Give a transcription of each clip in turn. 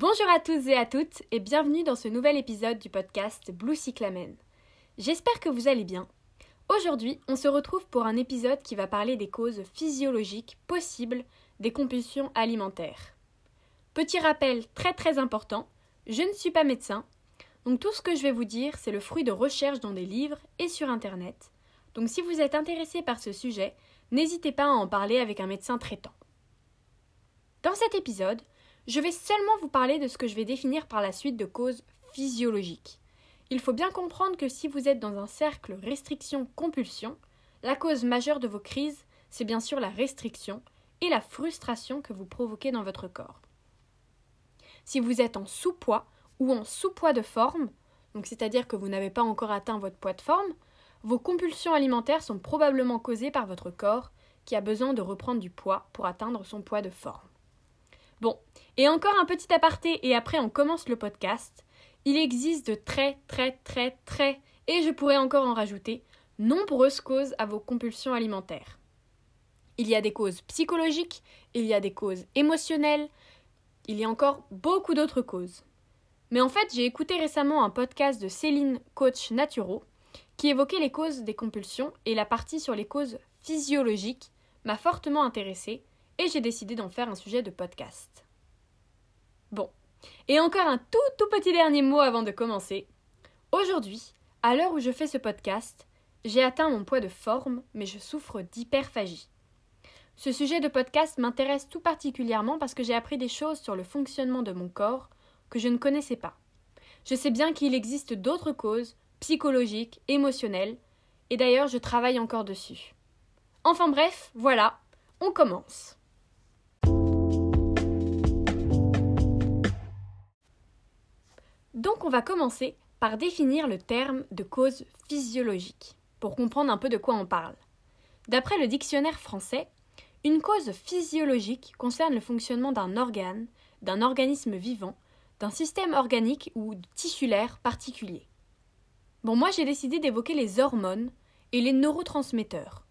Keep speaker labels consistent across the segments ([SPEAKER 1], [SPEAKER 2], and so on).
[SPEAKER 1] Bonjour à tous et à toutes et bienvenue dans ce nouvel épisode du podcast Blue Cyclamen. J'espère que vous allez bien. Aujourd'hui, on se retrouve pour un épisode qui va parler des causes physiologiques possibles des compulsions alimentaires. Petit rappel très très important, je ne suis pas médecin, donc tout ce que je vais vous dire, c'est le fruit de recherches dans des livres et sur Internet. Donc si vous êtes intéressé par ce sujet, n'hésitez pas à en parler avec un médecin traitant. Dans cet épisode, je vais seulement vous parler de ce que je vais définir par la suite de causes physiologiques. Il faut bien comprendre que si vous êtes dans un cercle restriction-compulsion, la cause majeure de vos crises, c'est bien sûr la restriction et la frustration que vous provoquez dans votre corps. Si vous êtes en sous-poids ou en sous-poids de forme, donc c'est-à-dire que vous n'avez pas encore atteint votre poids de forme, vos compulsions alimentaires sont probablement causées par votre corps qui a besoin de reprendre du poids pour atteindre son poids de forme. Bon, et encore un petit aparté et après on commence le podcast. Il existe de très très très très, et je pourrais encore en rajouter, nombreuses causes à vos compulsions alimentaires. Il y a des causes psychologiques, il y a des causes émotionnelles, il y a encore beaucoup d'autres causes. Mais en fait, j'ai écouté récemment un podcast de Céline Coach Naturo qui évoquait les causes des compulsions et la partie sur les causes physiologiques m'a fortement intéressée et j'ai décidé d'en faire un sujet de podcast. Bon, et encore un tout tout petit dernier mot avant de commencer. Aujourd'hui, à l'heure où je fais ce podcast, j'ai atteint mon poids de forme, mais je souffre d'hyperphagie. Ce sujet de podcast m'intéresse tout particulièrement parce que j'ai appris des choses sur le fonctionnement de mon corps que je ne connaissais pas. Je sais bien qu'il existe d'autres causes, psychologiques, émotionnelles, et d'ailleurs je travaille encore dessus. Enfin bref, voilà, on commence. Donc on va commencer par définir le terme de cause physiologique, pour comprendre un peu de quoi on parle. D'après le dictionnaire français, une cause physiologique concerne le fonctionnement d'un organe, d'un organisme vivant, d'un système organique ou tissulaire particulier. Bon, moi j'ai décidé d'évoquer les hormones et les neurotransmetteurs.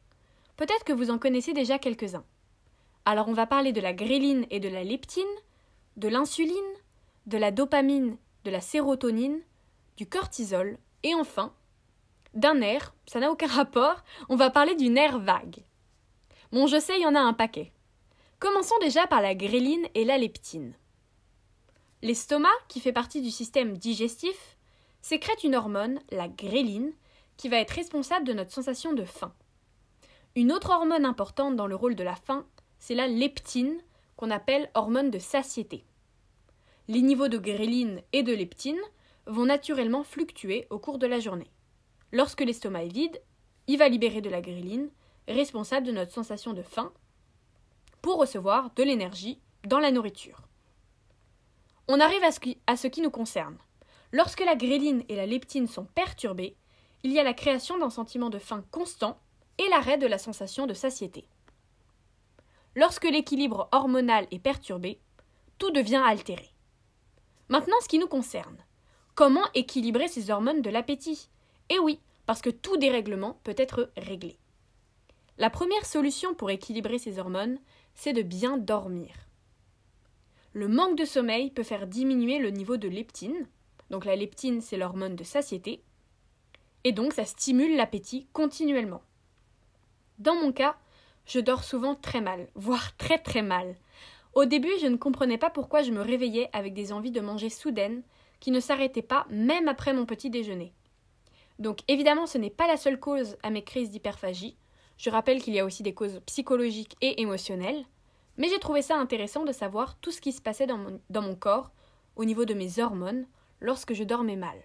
[SPEAKER 1] Peut-être que vous en connaissez déjà quelques-uns. Alors on va parler de la gréline et de la leptine, de l'insuline, de la dopamine, de la sérotonine, du cortisol et enfin d'un nerf, ça n'a aucun rapport, on va parler du nerf vague. Bon, je sais, il y en a un paquet. Commençons déjà par la gréline et la leptine. L'estomac, qui fait partie du système digestif, sécrète une hormone, la gréline, qui va être responsable de notre sensation de faim. Une autre hormone importante dans le rôle de la faim, c'est la leptine, qu'on appelle hormone de satiété. Les niveaux de gréline et de leptine vont naturellement fluctuer au cours de la journée. Lorsque l'estomac est vide, il va libérer de la gréline responsable de notre sensation de faim, pour recevoir de l'énergie dans la nourriture. On arrive à ce, qui, nous concerne. Lorsque la gréline et la leptine sont perturbées, il y a la création d'un sentiment de faim constant et l'arrêt de la sensation de satiété. Lorsque l'équilibre hormonal est perturbé, tout devient altéré. Maintenant, ce qui nous concerne. Comment équilibrer ces hormones de l'appétit? Eh oui, parce que tout dérèglement peut être réglé. La première solution pour équilibrer ces hormones, c'est de bien dormir. Le manque de sommeil peut faire diminuer le niveau de leptine. Donc la leptine, c'est l'hormone de satiété. Et donc ça stimule l'appétit continuellement. Dans mon cas, je dors souvent très mal, voire très très mal. Au début, je ne comprenais pas pourquoi je me réveillais avec des envies de manger soudaines qui ne s'arrêtaient pas même après mon petit déjeuner. Donc évidemment, ce n'est pas la seule cause à mes crises d'hyperphagie. Je rappelle qu'il y a aussi des causes psychologiques et émotionnelles, mais j'ai trouvé ça intéressant de savoir tout ce qui se passait dans mon, corps, au niveau de mes hormones, lorsque je dormais mal.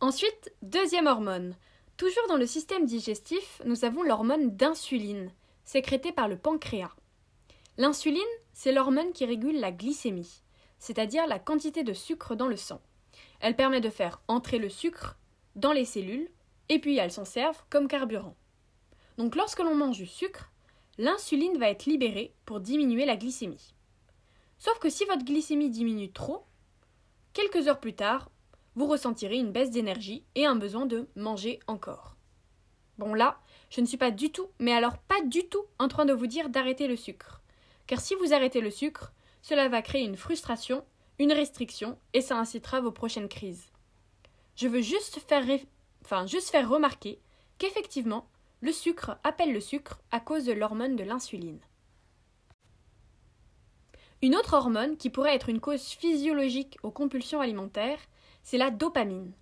[SPEAKER 1] Ensuite, deuxième hormone. Toujours dans le système digestif, nous avons l'hormone d'insuline, sécrétée par le pancréas. L'insuline, c'est l'hormone qui régule la glycémie, c'est-à-dire la quantité de sucre dans le sang. Elle permet de faire entrer le sucre dans les cellules et puis elles s'en servent comme carburant. Donc lorsque l'on mange du sucre, l'insuline va être libérée pour diminuer la glycémie. Sauf que si votre glycémie diminue trop, quelques heures plus tard, vous ressentirez une baisse d'énergie et un besoin de manger encore. Bon là, je ne suis pas du tout, mais alors pas du tout, en train de vous dire d'arrêter le sucre. Car si vous arrêtez le sucre, cela va créer une frustration, une restriction, et ça incitera vos prochaines crises. Je veux juste faire, remarquer qu'effectivement, le sucre appelle le sucre à cause de l'hormone de l'insuline. Une autre hormone qui pourrait être une cause physiologique aux compulsions alimentaires, c'est la dopamine.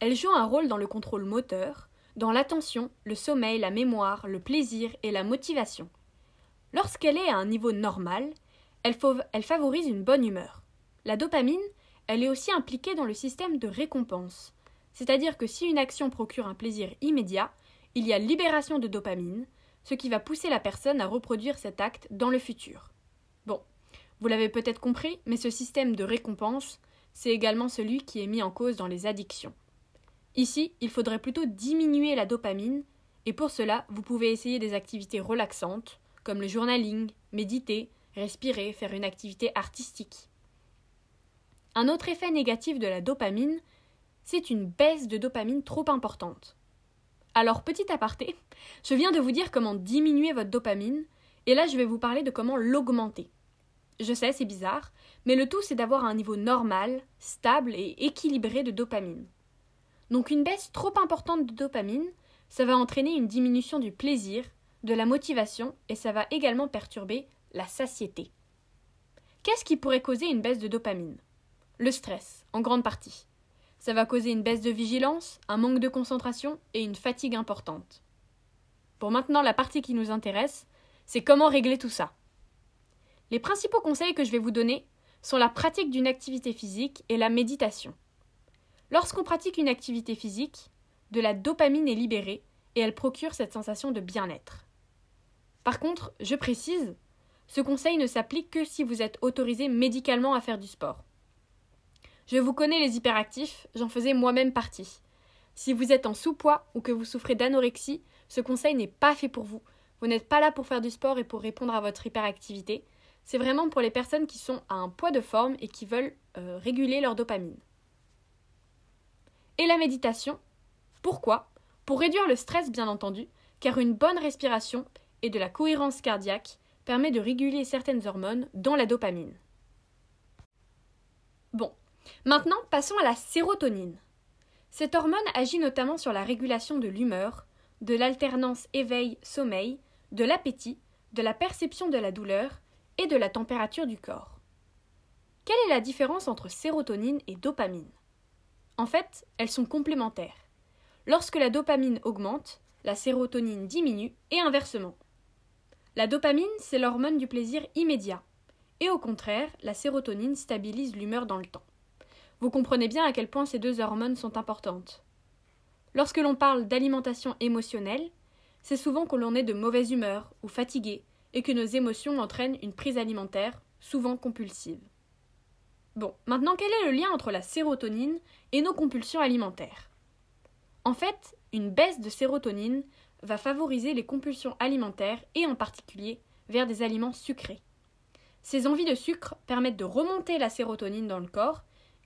[SPEAKER 1] Elle joue un rôle dans le contrôle moteur, dans l'attention, le sommeil, la mémoire, le plaisir et la motivation. Lorsqu'elle est à un niveau normal, elle, favorise une bonne humeur. La dopamine, elle est aussi impliquée dans le système de récompense. C'est-à-dire que si une action procure un plaisir immédiat, il y a libération de dopamine, ce qui va pousser la personne à reproduire cet acte dans le futur. Bon, vous l'avez peut-être compris, mais ce système de récompense, c'est également celui qui est mis en cause dans les addictions. Ici, il faudrait plutôt diminuer la dopamine, et pour cela, vous pouvez essayer des activités relaxantes, comme le journaling, méditer, respirer, faire une activité artistique. Un autre effet négatif de la dopamine, c'est une baisse de dopamine trop importante. Alors, petit aparté, je viens de vous dire comment diminuer votre dopamine, et là je vais vous parler de comment l'augmenter. Je sais, c'est bizarre, mais le tout c'est d'avoir un niveau normal, stable et équilibré de dopamine. Donc une baisse trop importante de dopamine, ça va entraîner une diminution du plaisir, de la motivation et ça va également perturber la satiété. Qu'est-ce qui pourrait causer une baisse de dopamine? Le stress, en grande partie. Ça va causer une baisse de vigilance, un manque de concentration et une fatigue importante. Pour maintenant, la partie qui nous intéresse, c'est comment régler tout ça. Les principaux conseils que je vais vous donner sont la pratique d'une activité physique et la méditation. Lorsqu'on pratique une activité physique, de la dopamine est libérée et elle procure cette sensation de bien-être. Par contre, je précise, ce conseil ne s'applique que si vous êtes autorisé médicalement à faire du sport. Je vous connais les hyperactifs, j'en faisais moi-même partie. Si vous êtes en sous-poids ou que vous souffrez d'anorexie, ce conseil n'est pas fait pour vous. Vous n'êtes pas là pour faire du sport et pour répondre à votre hyperactivité. C'est vraiment pour les personnes qui sont à un poids de forme et qui veulent euh, réguler leur dopamine. Et la méditation? Pourquoi? Pour réduire le stress bien entendu, car une bonne respiration et de la cohérence cardiaque permet de réguler certaines hormones, dont la dopamine. Bon, maintenant passons à la sérotonine. Cette hormone agit notamment sur la régulation de l'humeur, de l'alternance éveil-sommeil, de l'appétit, de la perception de la douleur et de la température du corps. Quelle est la différence entre sérotonine et dopamine? En fait, elles sont complémentaires. Lorsque la dopamine augmente, la sérotonine diminue et inversement. La dopamine, c'est l'hormone du plaisir immédiat. Et au contraire, la sérotonine stabilise l'humeur dans le temps. Vous comprenez bien à quel point ces deux hormones sont importantes. Lorsque l'on parle d'alimentation émotionnelle, c'est souvent que l'on est de mauvaise humeur ou fatigué et que nos émotions entraînent une prise alimentaire, souvent compulsive. Bon, maintenant quel est le lien entre la sérotonine et nos compulsions alimentaires? En fait, une baisse de sérotonine va favoriser les compulsions alimentaires et en particulier vers des aliments sucrés. Ces envies de sucre permettent de remonter la sérotonine dans le corps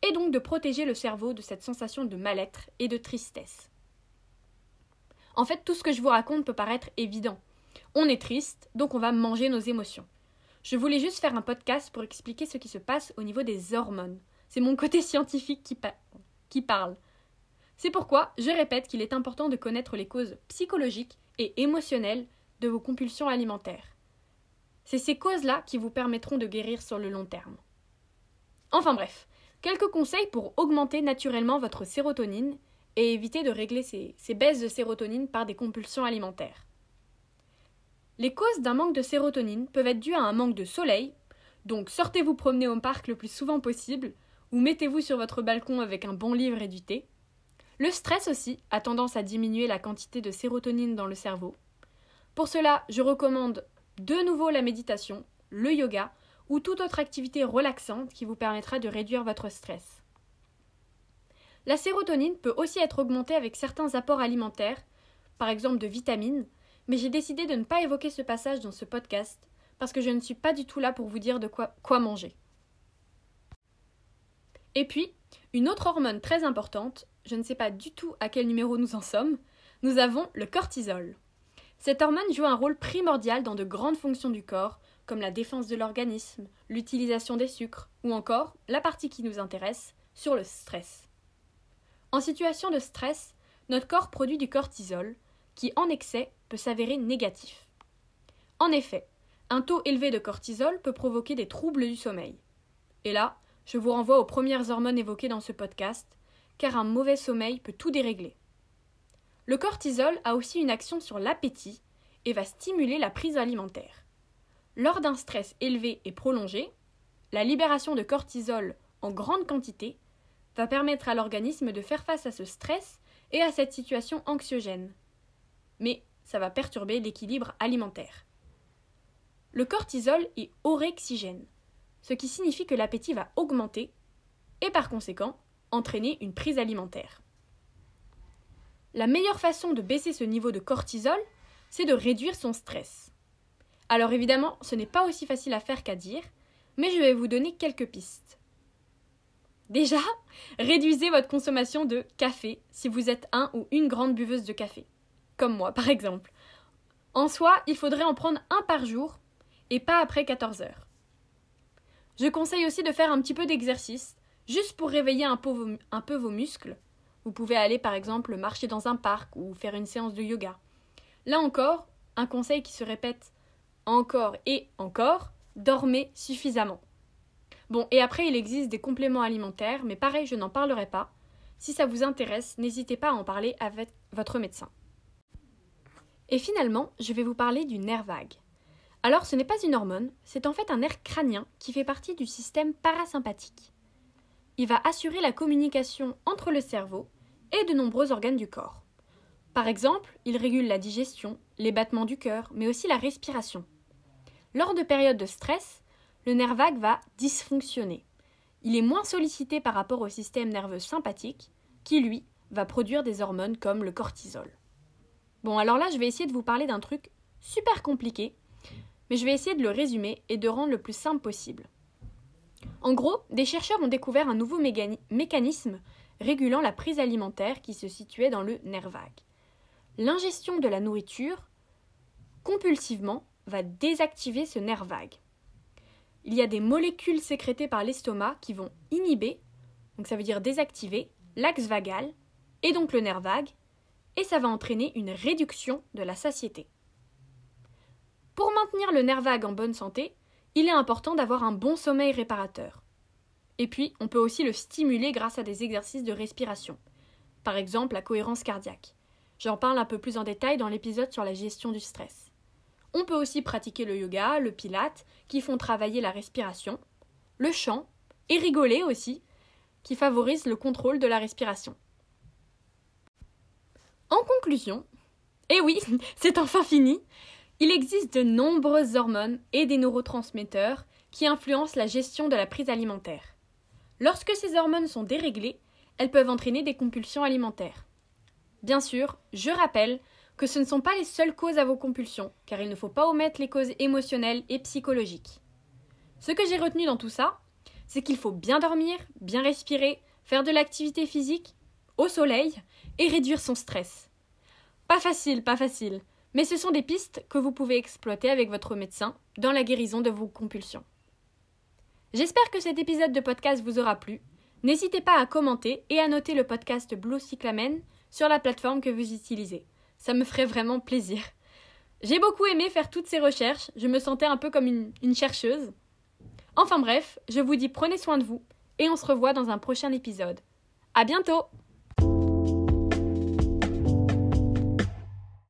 [SPEAKER 1] et donc de protéger le cerveau de cette sensation de mal-être et de tristesse. En fait, tout ce que je vous raconte peut paraître évident. On est triste, donc on va manger nos émotions. Je voulais juste faire un podcast pour expliquer ce qui se passe au niveau des hormones. C'est mon côté scientifique qui, parle. C'est pourquoi je répète qu'il est important de connaître les causes psychologiques et émotionnelles de vos compulsions alimentaires. C'est ces causes-là qui vous permettront de guérir sur le long terme. Enfin bref, quelques conseils pour augmenter naturellement votre sérotonine et éviter de régler ces, baisses de sérotonine par des compulsions alimentaires. Les causes d'un manque de sérotonine peuvent être dues à un manque de soleil, donc sortez vous promener au parc le plus souvent possible, ou mettez-vous sur votre balcon avec un bon livre et du thé, le stress aussi a tendance à diminuer la quantité de sérotonine dans le cerveau. Pour cela, je recommande de nouveau la méditation, le yoga ou toute autre activité relaxante qui vous permettra de réduire votre stress. La sérotonine peut aussi être augmentée avec certains apports alimentaires, par exemple de vitamines, mais j'ai décidé de ne pas évoquer ce passage dans ce podcast parce que je ne suis pas du tout là pour vous dire de quoi, manger. Et puis, une autre hormone très importante, je ne sais pas du tout à quel numéro nous en sommes, nous avons le cortisol. Cette hormone joue un rôle primordial dans de grandes fonctions du corps, comme la défense de l'organisme, l'utilisation des sucres, ou encore, la partie qui nous intéresse, sur le stress. En situation de stress, notre corps produit du cortisol, qui en excès peut s'avérer négatif. En effet, un taux élevé de cortisol peut provoquer des troubles du sommeil. Et là, je vous renvoie aux premières hormones évoquées dans ce podcast, car un mauvais sommeil peut tout dérégler. Le cortisol a aussi une action sur l'appétit et va stimuler la prise alimentaire. Lors d'un stress élevé et prolongé, la libération de cortisol en grande quantité va permettre à l'organisme de faire face à ce stress et à cette situation anxiogène. Mais ça va perturber l'équilibre alimentaire. Le cortisol est orexigène, ce qui signifie que l'appétit va augmenter et par conséquent entraîner une prise alimentaire. La meilleure façon de baisser ce niveau de cortisol, c'est de réduire son stress. Alors évidemment, ce n'est pas aussi facile à faire qu'à dire, mais je vais vous donner quelques pistes. Déjà, réduisez votre consommation de café si vous êtes un ou une grande buveuse de café, comme moi par exemple. En soi, il faudrait en prendre un par jour et pas après 14 heures. Je conseille aussi de faire un petit peu d'exercice, juste pour réveiller un peu, vos, muscles. Vous pouvez aller par exemple marcher dans un parc ou faire une séance de yoga. Là encore, un conseil qui se répète encore et encore, dormez suffisamment. Bon, et après, il existe des compléments alimentaires, mais pareil, je n'en parlerai pas. Si ça vous intéresse, n'hésitez pas à en parler avec votre médecin. Et finalement, je vais vous parler du nerf vague. Alors ce n'est pas une hormone, c'est en fait un nerf crânien qui fait partie du système parasympathique. Il va assurer la communication entre le cerveau et de nombreux organes du corps. Par exemple, il régule la digestion, les battements du cœur, mais aussi la respiration. Lors de périodes de stress, le nerf vague va dysfonctionner. Il est moins sollicité par rapport au système nerveux sympathique, qui lui va produire des hormones comme le cortisol. Bon, alors là, je vais essayer de vous parler d'un truc super compliqué, mais je vais essayer de le résumer et de rendre le plus simple possible. En gros, des chercheurs ont découvert un nouveau mécanisme régulant la prise alimentaire qui se situait dans le nerf vague. L'ingestion de la nourriture compulsivement va désactiver ce nerf vague. Il y a des molécules sécrétées par l'estomac qui vont inhiber, donc ça veut dire désactiver, l'axe vagal et donc le nerf vague, et ça va entraîner une réduction de la satiété. Pour maintenir le nerf vague en bonne santé, il est important d'avoir un bon sommeil réparateur. Et puis, on peut aussi le stimuler grâce à des exercices de respiration. Par exemple, la cohérence cardiaque. J'en parle un peu plus en détail dans l'épisode sur la gestion du stress. On peut aussi pratiquer le yoga, le pilate, qui font travailler la respiration, le chant, et rigoler aussi, qui favorise le contrôle de la respiration. En conclusion, et oui, c'est enfin fini, il existe de nombreuses hormones et des neurotransmetteurs qui influencent la gestion de la prise alimentaire. Lorsque ces hormones sont déréglées, elles peuvent entraîner des compulsions alimentaires. Bien sûr, je rappelle que ce ne sont pas les seules causes à vos compulsions, car il ne faut pas omettre les causes émotionnelles et psychologiques. Ce que j'ai retenu dans tout ça, c'est qu'il faut bien dormir, bien respirer, faire de l'activité physique, au soleil, et réduire son stress. Pas facile, pas facile, mais ce sont des pistes que vous pouvez exploiter avec votre médecin dans la guérison de vos compulsions. J'espère que cet épisode de podcast vous aura plu. N'hésitez pas à commenter et à noter le podcast Blue Cyclamen sur la plateforme que vous utilisez. Ça me ferait vraiment plaisir. J'ai beaucoup aimé faire toutes ces recherches, je me sentais un peu comme une, chercheuse. Enfin bref, je vous dis prenez soin de vous et on se revoit dans un prochain épisode. À bientôt!